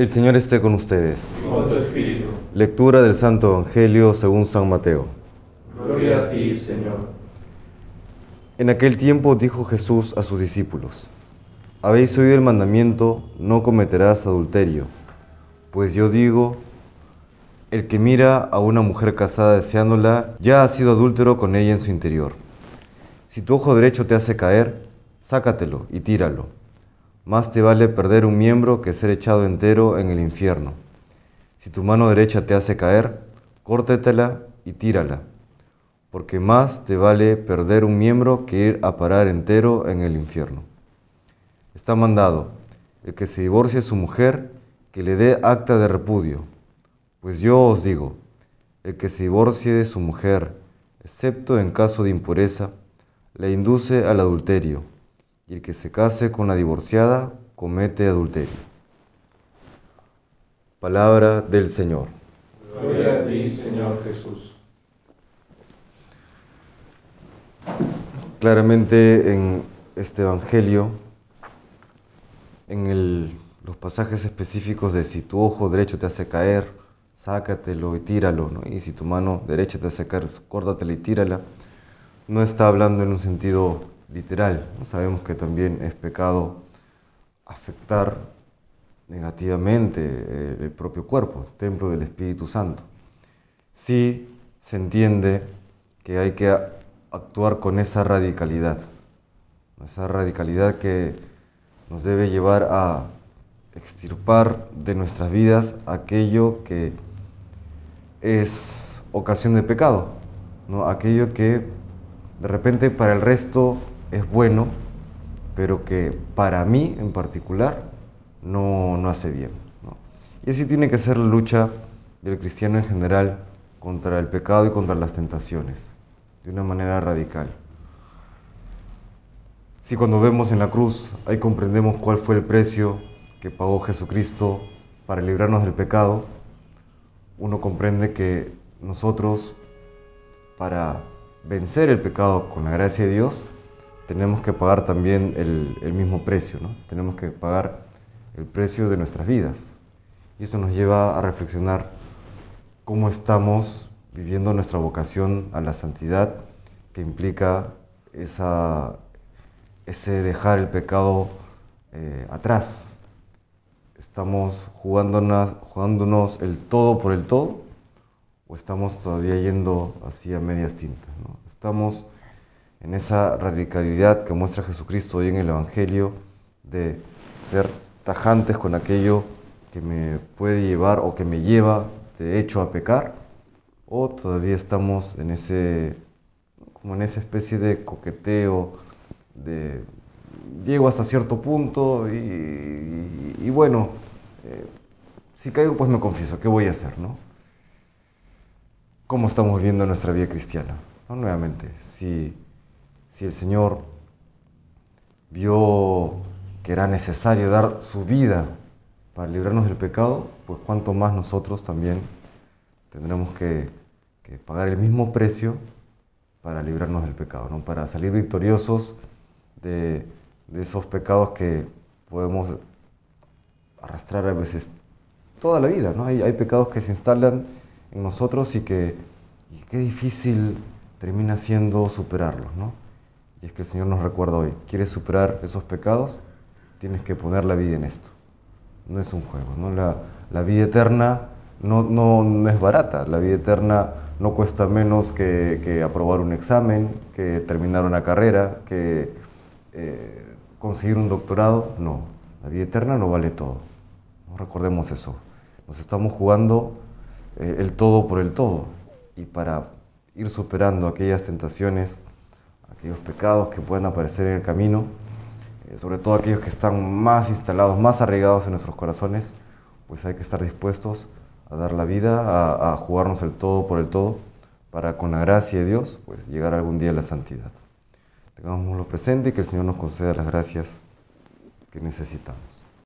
El Señor esté con ustedes. con tu espíritu. Lectura del Santo Evangelio según San Mateo. Gloria a ti, Señor. En aquel tiempo dijo Jesús a sus discípulos, Habéis oído el mandamiento, no cometerás adulterio. Pues yo digo, el que mira a una mujer casada deseándola, ya ha sido adúltero con ella en su interior. Si tu ojo derecho te hace caer, sácatelo y tíralo. Más te vale perder un miembro que ser echado entero en el infierno. Si tu mano derecha te hace caer, córtetela y tírala, porque más te vale perder un miembro que ir a parar entero en el infierno. Está mandado, el que se divorcie de su mujer, que le dé acta de repudio. Pues yo os digo, el que se divorcie de su mujer, excepto en caso de impureza, le induce al adulterio, y el que se case con la divorciada comete adulterio. Palabra del Señor. Gloria a ti, Señor Jesús. Claramente en este Evangelio, en el- los pasajes específicos de si tu ojo derecho te hace caer, sácatelo y tíralo, ¿no? y si tu mano derecha te hace caer, córdatela y tírala, no está hablando en un sentido literal. Sabemos que también es pecado afectar negativamente eh, el propio cuerpo, templo del Espíritu Santo. Sí se entiende que hay que actuar con esa radicalidad, esa radicalidad que nos debe llevar a extirpar de nuestras vidas aquello que es ocasión de pecado, ¿no? aquello que de repente para el resto es bueno, pero que para mí en particular no, no hace bien. Y así tiene que ser la lucha del cristiano en general contra el pecado y contra las tentaciones, de una manera radical. Si cuando vemos en la cruz ahí comprendemos cuál fue el precio que pagó Jesucristo para librarnos del pecado, uno comprende que nosotros para vencer el pecado con la gracia de Dios tenemos que pagar también el, el mismo precio, ¿no? Tenemos que pagar el precio de nuestras vidas. Y eso nos lleva a reflexionar cómo estamos viviendo nuestra vocación a la santidad que implica esa, ese dejar el pecado eh, atrás. ¿Estamos jugándonos, jugándonos el todo por el todo o estamos todavía yendo hacia medias tintas? ¿no? Estamos en esa radicalidad que muestra Jesucristo hoy en el Evangelio de ser tajantes con aquello que me puede llevar o que me lleva de hecho a pecar o todavía estamos en ese como en esa especie de coqueteo de llego hasta cierto punto y, bueno eh, si caigo pues me confieso qué voy a hacer no cómo estamos viviendo nuestra vida cristiana ¿no? nuevamente si si el Señor vio que era necesario dar su vida para librarnos del pecado, pues cuanto más nosotros también tendremos que, pagar el mismo precio para librarnos del pecado, ¿no? para salir victoriosos de, esos pecados que podemos arrastrar a veces toda la vida. ¿no? Hay, hay pecados que se instalan en nosotros y que y qué difícil termina siendo superarlos. ¿no? Y es que el Señor nos recuerda hoy, ¿quieres superar esos pecados? Tienes que poner la vida en esto. No es un juego, ¿no? La, la vida eterna no, no, no es barata, la vida eterna no cuesta menos que, que aprobar un examen, que terminar una carrera, que eh, conseguir un doctorado. No, la vida eterna no vale todo. ¿no? Recordemos eso. Nos estamos jugando eh, el todo por el todo. Y para ir superando aquellas tentaciones, aquellos pecados que puedan aparecer en el camino, eh, sobre todo aquellos que están más instalados, más arraigados en nuestros corazones, pues hay que estar dispuestos a dar la vida, a, a jugarnos el todo por el todo, para con la gracia de Dios, pues llegar algún día a la santidad. Tengámoslo presente y que el Señor nos conceda las gracias que necesitamos.